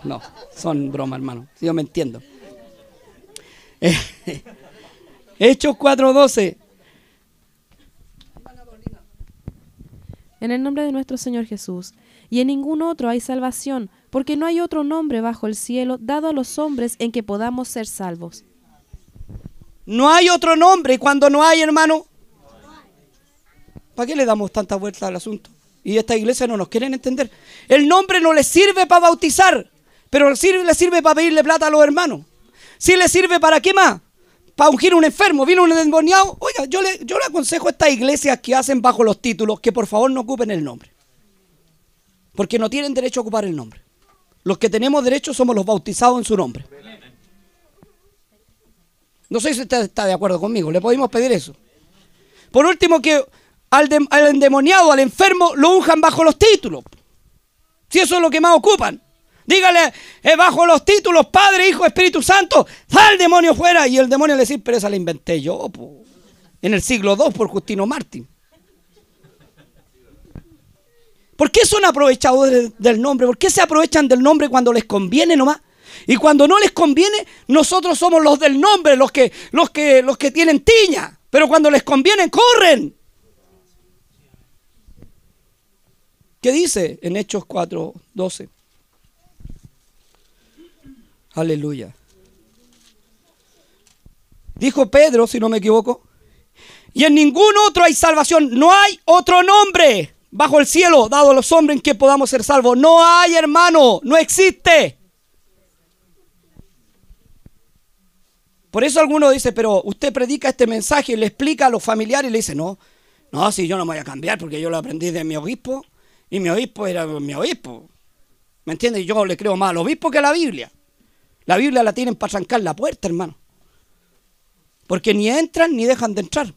no, son bromas, hermano. Yo me entiendo. Hechos 4.12. En el nombre de nuestro Señor Jesús y en ningún otro hay salvación, porque no hay otro nombre bajo el cielo dado a los hombres en que podamos ser salvos. No hay otro nombre, y cuando no hay, hermano, ¿para qué le damos tanta vuelta al asunto? Y esta iglesia no nos quieren entender. El nombre no le sirve para bautizar, pero le sirve, sirve para pedirle plata a los hermanos. Si le sirve para qué más? Para ungir un enfermo, viene un endemoniado. Oiga, yo le, yo le aconsejo a estas iglesias que hacen bajo los títulos que por favor no ocupen el nombre. Porque no tienen derecho a ocupar el nombre. Los que tenemos derecho somos los bautizados en su nombre. No sé si usted está de acuerdo conmigo, le podemos pedir eso. Por último, que al, endemoniado, al enfermo, lo unjan bajo los títulos. Si eso es lo que más ocupan. Dígale, eh, bajo los títulos, Padre, Hijo, Espíritu Santo, sal demonio fuera. Y el demonio le dice, pero esa la inventé yo, en el siglo II por Justino Martín. ¿Por qué son aprovechadores del nombre? ¿Por qué se aprovechan del nombre cuando les conviene nomás? Y cuando no les conviene, nosotros somos los del nombre, los que, los que, los que tienen tiña. Pero cuando les conviene, corren. ¿Qué dice en Hechos 4, 12? Aleluya. Dijo Pedro, si no me equivoco, y en ningún otro hay salvación, no hay otro nombre bajo el cielo dado a los hombres en que podamos ser salvos. No hay, hermano, no existe. Por eso alguno dice, pero usted predica este mensaje y le explica a los familiares y le dice, no, No, si yo no me voy a cambiar porque yo lo aprendí de mi obispo y mi obispo era mi obispo. ¿Me entiendes? Yo le creo más al obispo que a la Biblia. La Biblia la tienen para arrancar la puerta, hermano. Porque ni entran ni dejan de entrar.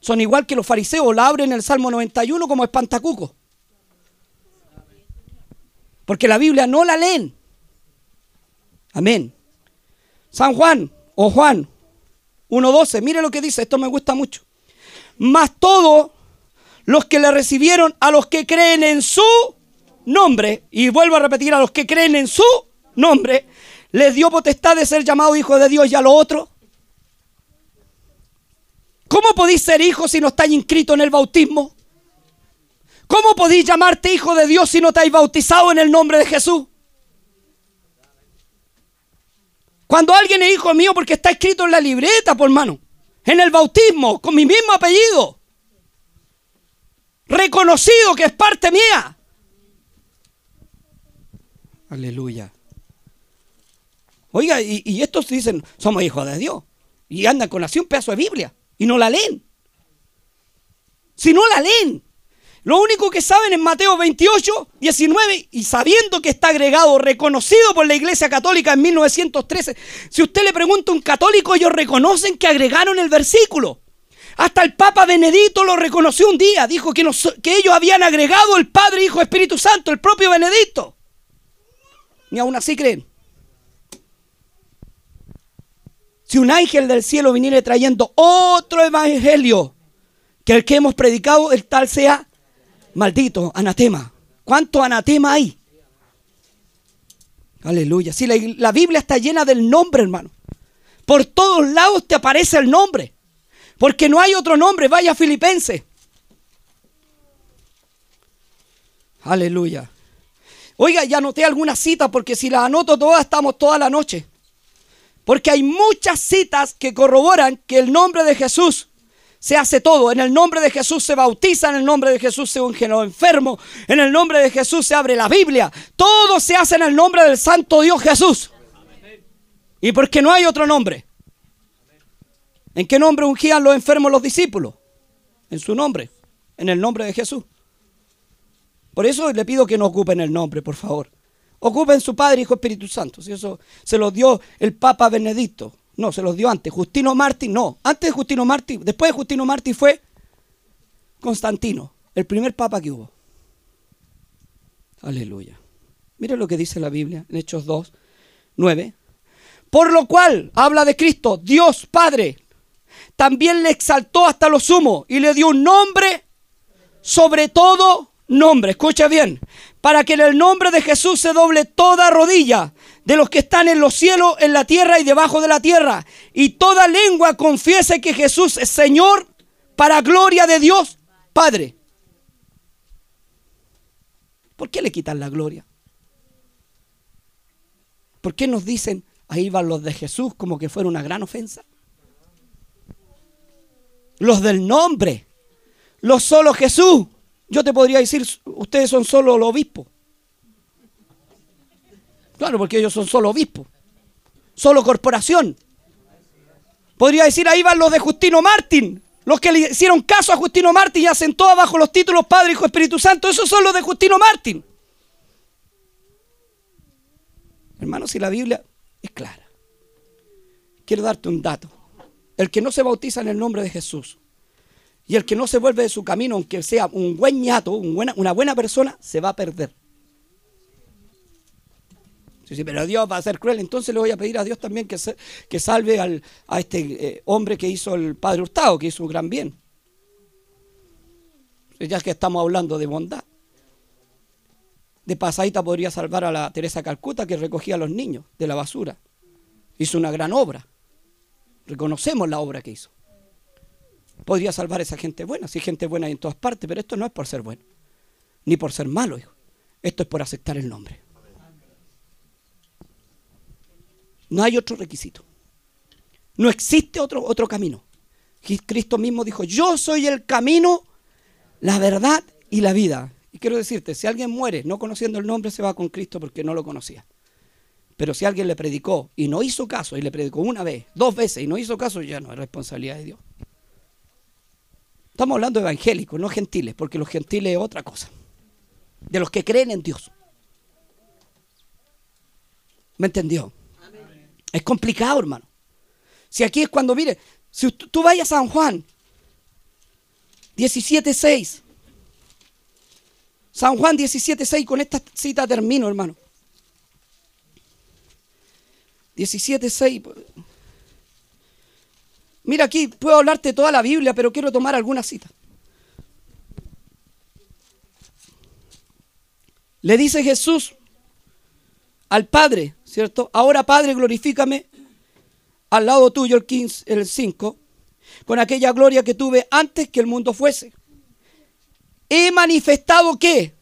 Son igual que los fariseos, la abren en el Salmo 91 como espantacuco. Porque la Biblia no la leen. Amén. San Juan o Juan 1.12, mire lo que dice, esto me gusta mucho. Más todos los que le recibieron a los que creen en su nombre, y vuelvo a repetir, a los que creen en su nombre, les dio potestad de ser llamados hijos de Dios y a los otros. ¿Cómo podéis ser hijos si no estáis inscritos en el bautismo? ¿Cómo podéis llamarte hijo de Dios si no estáis bautizado en el nombre de Jesús? Cuando alguien es hijo mío porque está escrito en la libreta, por mano, en el bautismo, con mi mismo apellido, reconocido que es parte mía. Aleluya. Oiga, y, estos dicen, somos hijos de Dios. Y andan con así un pedazo de Biblia y no la leen. Si no la leen, lo único que saben es Mateo 28, 19, y sabiendo que está agregado, reconocido por la Iglesia Católica en 1913, si usted le pregunta a un católico, ellos reconocen que agregaron el versículo. Hasta el Papa Benedito lo reconoció un día, dijo que, ellos habían agregado el Padre, Hijo, Espíritu Santo, el propio Benedicto. Ni aún así creen. Si un ángel del cielo viniera trayendo otro evangelio que el que hemos predicado, el tal sea Maldito, anatema. ¿Cuánto anatema hay? Aleluya. Si la, Biblia está llena del nombre, hermano. Por todos lados te aparece el nombre. Porque no hay otro nombre. Vaya Filipense. Aleluya. Oiga, ya anoté algunas citas porque si las anoto todas estamos toda la noche. Porque hay muchas citas que corroboran que el nombre de Jesús se hace todo. En el nombre de Jesús se bautiza, en el nombre de Jesús se unge los enfermo, en el nombre de Jesús se abre la Biblia. Todo se hace en el nombre del Santo Dios Jesús. Y porque no hay otro nombre. ¿En qué nombre ungían los enfermos los discípulos? En su nombre, en el nombre de Jesús. Por eso le pido que no ocupen el nombre, por favor. Ocupen su Padre, Hijo, Espíritu Santo. Si eso se lo dio el Papa Benedicto. No, se los dio antes. Justino Martín, no. Antes de Justino Martín, después de Justino Martín fue Constantino, el primer papa que hubo. Aleluya. Mire lo que dice la Biblia en Hechos 2, 9. Por lo cual, habla de Cristo, Dios Padre, también le exaltó hasta lo sumo y le dio un nombre sobre todo nombre. Escucha bien, para que en el nombre de Jesús se doble toda rodilla de los que están en los cielos, en la tierra y debajo de la tierra. Y toda lengua confiese que Jesús es Señor para gloria de Dios Padre. ¿Por qué le quitan la gloria? ¿Por qué nos dicen, ahí van los de Jesús como que fuera una gran ofensa? Los del nombre, los solo Jesús. Yo te podría decir, ustedes son solo los obispos. Claro, porque ellos son solo obispos, solo corporación. Podría decir, ahí van los de Justino Martín, los que le hicieron caso a Justino Martín y todo bajo los títulos Padre, Hijo, Espíritu Santo. Esos son los de Justino Martín. Hermanos, si la Biblia es clara, quiero darte un dato. El que no se bautiza en el nombre de Jesús y el que no se vuelve de su camino, aunque sea un buen ñato, una buena persona, se va a perder. Sí, pero Dios va a ser cruel, entonces le voy a pedir a Dios también que, que salve a este eh, hombre que hizo el Padre Hurtado, que hizo un gran bien. Ya que estamos hablando de bondad. De pasadita podría salvar a la Teresa Calcuta que recogía a los niños de la basura. Hizo una gran obra. Reconocemos la obra que hizo. Podría salvar a esa gente buena, si gente buena en todas partes, pero esto no es por ser bueno, ni por ser malo, hijo. Esto es por aceptar el nombre. No hay otro requisito. No existe otro, otro camino. Cristo mismo dijo, yo soy el camino, la verdad y la vida. Y quiero decirte, si alguien muere no conociendo el nombre, se va con Cristo porque no lo conocía. Pero si alguien le predicó y no hizo caso, y le predicó una vez, dos veces y no hizo caso, ya no es responsabilidad de Dios. Estamos hablando evangélicos, no gentiles, porque los gentiles es otra cosa. De los que creen en Dios. ¿Me entendió? Es complicado, hermano. Si aquí es cuando, mire, si tú vayas a San Juan 17.6. San Juan 17.6, con esta cita termino, hermano. 17.6. Mira aquí, puedo hablarte toda la Biblia, pero quiero tomar alguna cita. Le dice Jesús al Padre, ¿cierto? Ahora Padre, glorifícame al lado tuyo, el 15, el 5, con aquella gloria que tuve antes que el mundo fuese. He manifestado qué?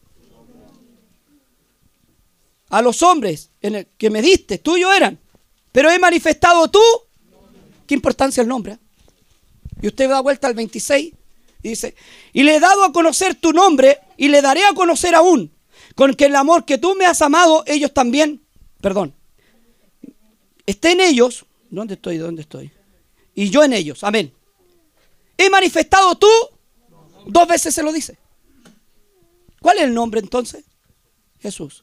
A los hombres en el que me diste, tuyo eran. Pero he manifestado tú. ¿Qué importancia el nombre? Y usted da vuelta al 26 y dice, y le he dado a conocer tu nombre y le daré a conocer aún, con que el amor que tú me has amado, ellos también, perdón, esté en ellos. ¿Dónde estoy? ¿Dónde estoy? Y yo en ellos. Amén. He manifestado tú. Dos veces se lo dice. ¿Cuál es el nombre entonces? Jesús.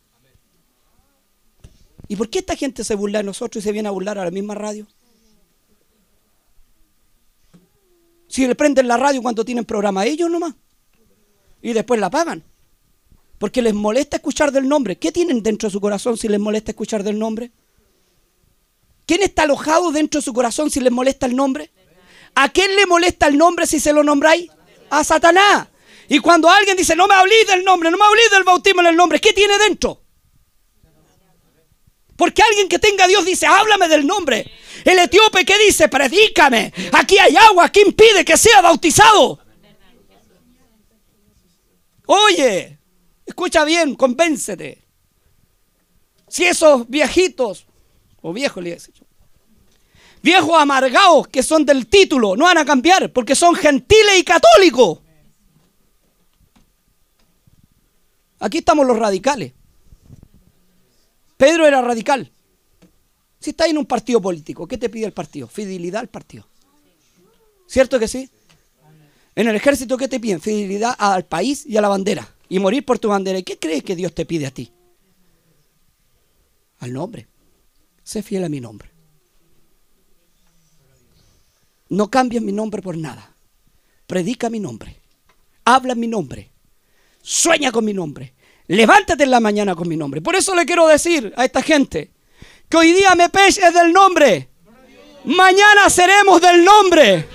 ¿Y por qué esta gente se burla de nosotros y se viene a burlar a la misma radio? Si le prenden la radio cuando tienen programa ellos nomás. Y después la pagan. Porque les molesta escuchar del nombre. ¿Qué tienen dentro de su corazón si les molesta escuchar del nombre? ¿Quién está alojado dentro de su corazón si les molesta el nombre? ¿A quién le molesta el nombre si se lo nombráis? A Satanás. Y cuando alguien dice, no me hablís del nombre, no me hablís del bautismo en el nombre, ¿qué tiene dentro? Porque alguien que tenga a Dios dice, háblame del nombre. El etíope que dice, predícame, aquí hay agua, ¿qué impide que sea bautizado? Oye, escucha bien, convéncete. Si esos viejitos, o viejos le viejos amargados que son del título, no van a cambiar porque son gentiles y católicos. Aquí estamos los radicales. Pedro era radical. Si está en un partido político, ¿qué te pide el partido? Fidelidad al partido. ¿Cierto que sí? En el ejército, ¿qué te piden? Fidelidad al país y a la bandera. Y morir por tu bandera. ¿Y qué crees que Dios te pide a ti? Al nombre. Sé fiel a mi nombre. No cambies mi nombre por nada. Predica mi nombre. Habla mi nombre. Sueña con mi nombre. Levántate en la mañana con mi nombre. Por eso le quiero decir a esta gente que hoy día Mepesh es del nombre. Mañana seremos del nombre.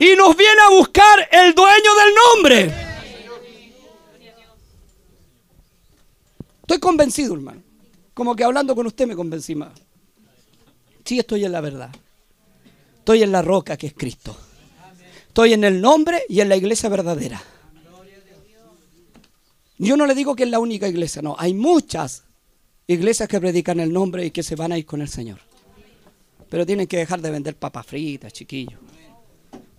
Y nos viene a buscar el dueño del nombre. Estoy convencido, hermano. Como que hablando con usted me convencí más. Sí, estoy en la verdad. Estoy en la roca que es Cristo. Estoy en el nombre y en la iglesia verdadera. Yo no le digo que es la única iglesia, no. Hay muchas iglesias que predican el nombre y que se van a ir con el Señor. Pero tienen que dejar de vender papas fritas, chiquillos.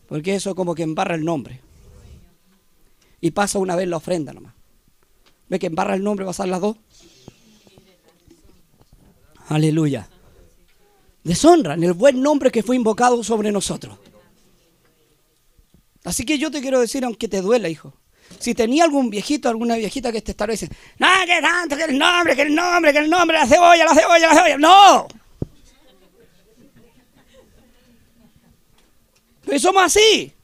Porque eso como que embarra el nombre. Y pasa una vez la ofrenda nomás. ¿Ve que embarra el nombre, pasar las dos? Aleluya deshonran el buen nombre que fue invocado sobre nosotros. Así que yo te quiero decir, aunque te duela, hijo, si tenía algún viejito, alguna viejita que te estará diciendo, no, que tanto, que el nombre, que el nombre, que el nombre, la cebolla, la cebolla, la cebolla. No. Pero somos así.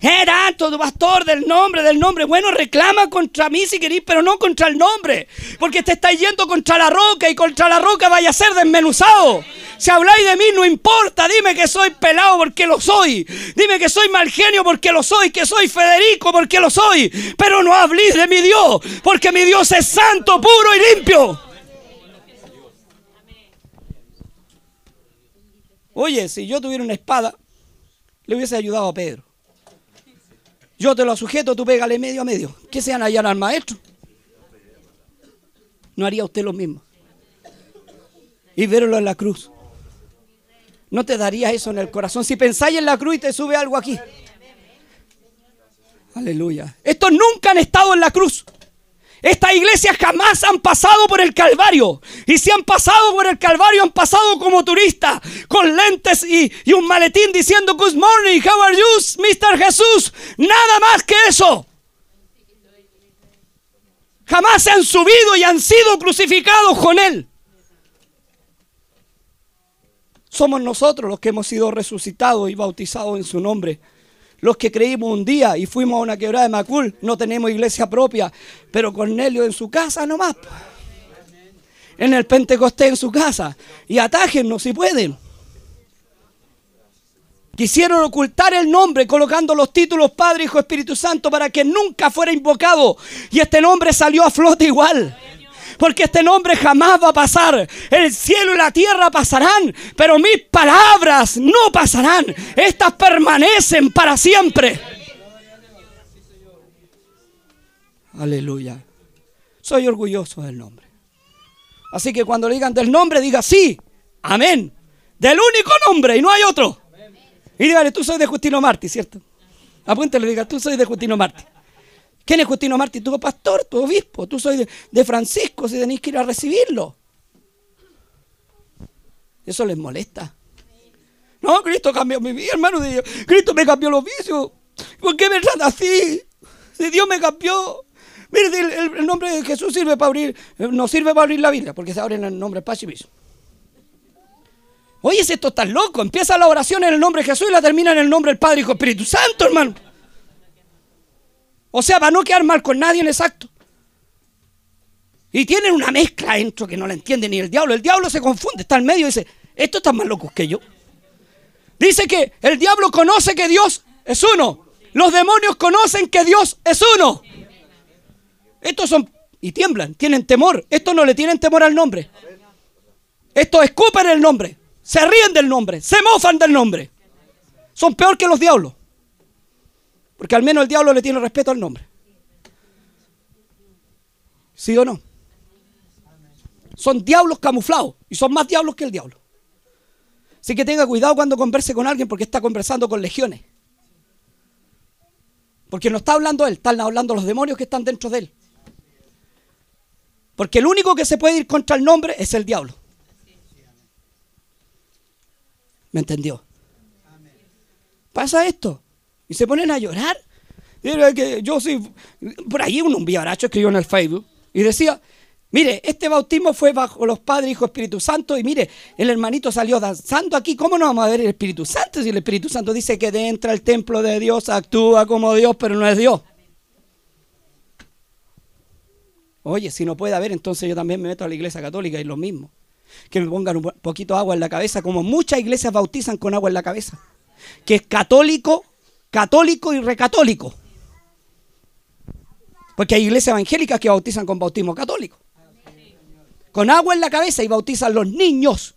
¿Qué tanto, tu pastor, del nombre, del nombre? Bueno, reclama contra mí si queréis, pero no contra el nombre. Porque te estáis yendo contra la roca y contra la roca vaya a ser desmenuzado. Si habláis de mí, no importa. Dime que soy pelado porque lo soy. Dime que soy mal genio porque lo soy. Que soy Federico porque lo soy. Pero no habléis de mi Dios. Porque mi Dios es santo, puro y limpio. Oye, si yo tuviera una espada, le hubiese ayudado a Pedro. Yo te lo sujeto, tú pégale medio a medio. ¿Qué sean allá al maestro? ¿No haría usted lo mismo? Y verlo en la cruz. ¿No te daría eso en el corazón? Si pensáis en la cruz y te sube algo aquí. Aleluya. Estos nunca han estado en la cruz. Estas iglesias jamás han pasado por el Calvario. Y si han pasado por el Calvario, han pasado como turistas, con lentes y, y un maletín diciendo Good morning, how are you, Mr. Jesús. Nada más que eso. Jamás se han subido y han sido crucificados con Él. Somos nosotros los que hemos sido resucitados y bautizados en su nombre. Los que creímos un día y fuimos a una quebrada de Macul, no tenemos iglesia propia, pero Cornelio en su casa nomás. En el Pentecostés en su casa. Y atájennos si pueden. Quisieron ocultar el nombre colocando los títulos Padre, Hijo, Espíritu Santo para que nunca fuera invocado. Y este nombre salió a flote igual. Porque este nombre jamás va a pasar. El cielo y la tierra pasarán, pero mis palabras no pasarán. Estas permanecen para siempre. Aleluya. Soy orgulloso del nombre. Así que cuando le digan del nombre, diga sí. Amén. Del único nombre y no hay otro. Y dígale, tú soy de Justino Martí, ¿cierto? Apúntale, diga, tú soy de Justino Martí. ¿Quién es Justino Martí? Tu pastor, tu obispo. Tú soy de, Francisco, si tenéis que ir a recibirlo. Eso les molesta. No, Cristo cambió mi vida, hermano. de Dios. Cristo me cambió los vicios. ¿Por qué me trata así? Si Dios me cambió. Mire, el, nombre de Jesús sirve para abrir, no sirve para abrir la Biblia, porque se abre en el nombre de Oye, si esto está loco. Empieza la oración en el nombre de Jesús y la termina en el nombre del Padre, Hijo, Espíritu Santo, hermano. O sea, va a no quedar mal con nadie en exacto. Y tienen una mezcla dentro que no la entiende ni el diablo. El diablo se confunde, está en medio y dice, estos están más locos que yo. Dice que el diablo conoce que Dios es uno. Los demonios conocen que Dios es uno. Estos son, y tiemblan, tienen temor. Estos no le tienen temor al nombre. Estos escupen el nombre. Se ríen del nombre, se mofan del nombre. Son peor que los diablos. Porque al menos el diablo le tiene respeto al nombre. ¿Sí o no? Son diablos camuflados y son más diablos que el diablo. Así que tenga cuidado cuando converse con alguien porque está conversando con legiones. Porque no está hablando él, están hablando los demonios que están dentro de él. Porque el único que se puede ir contra el nombre es el diablo. ¿Me entendió? Pasa esto. Y se ponen a llorar. Que yo soy. Por ahí un, vivaracho escribió en el Facebook y decía: Mire, este bautismo fue bajo los Padres, Hijo, Espíritu Santo. Y mire, el hermanito salió danzando aquí. ¿Cómo no vamos a ver el Espíritu Santo? Si el Espíritu Santo dice que entra el templo de Dios, actúa como Dios, pero no es Dios. Oye, si no puede haber, entonces yo también me meto a la iglesia católica y lo mismo que me pongan un poquito de agua en la cabeza, como muchas iglesias bautizan con agua en la cabeza, que es católico, católico y recatólico. Porque hay iglesias evangélicas que bautizan con bautismo católico. Con agua en la cabeza y bautizan los niños.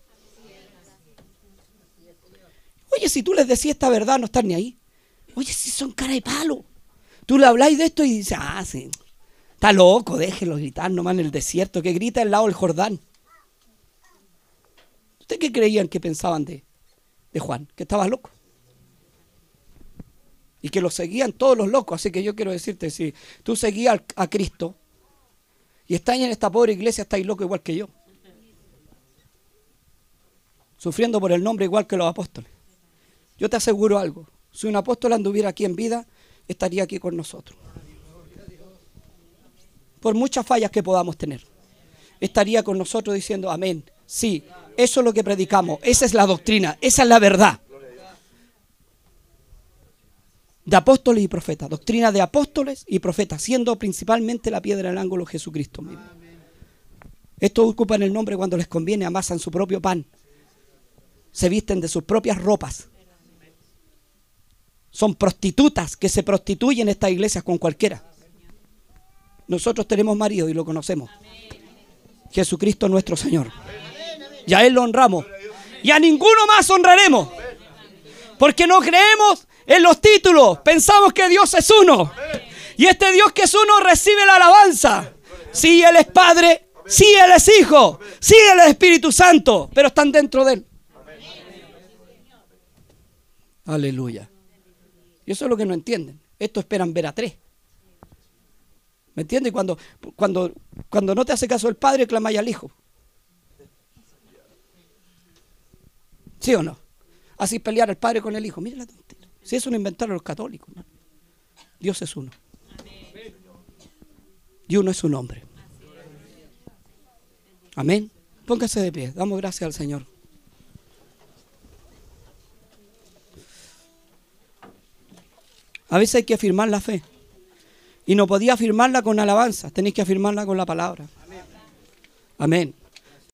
Oye, si tú les decías esta verdad, no están ni ahí. Oye, si son cara de palo. Tú le habláis de esto y dices, ah, sí, está loco, déjelo gritar nomás en el desierto, que grita al lado del Jordán. ¿Ustedes qué creían que pensaban de, de Juan? Que estaba loco. Y que lo seguían todos los locos. Así que yo quiero decirte, si tú seguías a Cristo y estás en esta pobre iglesia, estáis loco igual que yo. Sufriendo por el nombre igual que los apóstoles. Yo te aseguro algo. Si un apóstol anduviera aquí en vida, estaría aquí con nosotros. Por muchas fallas que podamos tener. Estaría con nosotros diciendo amén. Sí, eso es lo que predicamos, esa es la doctrina, esa es la verdad. De apóstoles y profetas, doctrina de apóstoles y profetas, siendo principalmente la piedra del ángulo Jesucristo mismo. Estos ocupan el nombre cuando les conviene, amasan su propio pan, se visten de sus propias ropas. Son prostitutas que se prostituyen en estas iglesias con cualquiera. Nosotros tenemos marido y lo conocemos. Jesucristo nuestro Señor. Y a Él lo honramos. Y a ninguno más honraremos. Porque no creemos en los títulos. Pensamos que Dios es uno. Y este Dios que es uno recibe la alabanza. Sí, Él es Padre. Sí, Él es Hijo. Sí, Él es Espíritu Santo. Pero están dentro de Él. Aleluya. Y eso es lo que no entienden. Esto esperan ver a tres. ¿Me entiendes? Cuando, cuando, cuando no te hace caso el padre, clamáis al hijo. ¿Sí o no? Así pelear el padre con el hijo. Mira la tontería. Si eso lo inventaron los católicos. Dios es uno. Y uno es su nombre. Amén. Póngase de pie. Damos gracias al Señor. A veces hay que afirmar la fe. Y no podía afirmarla con alabanza, tenéis que afirmarla con la palabra. Amén.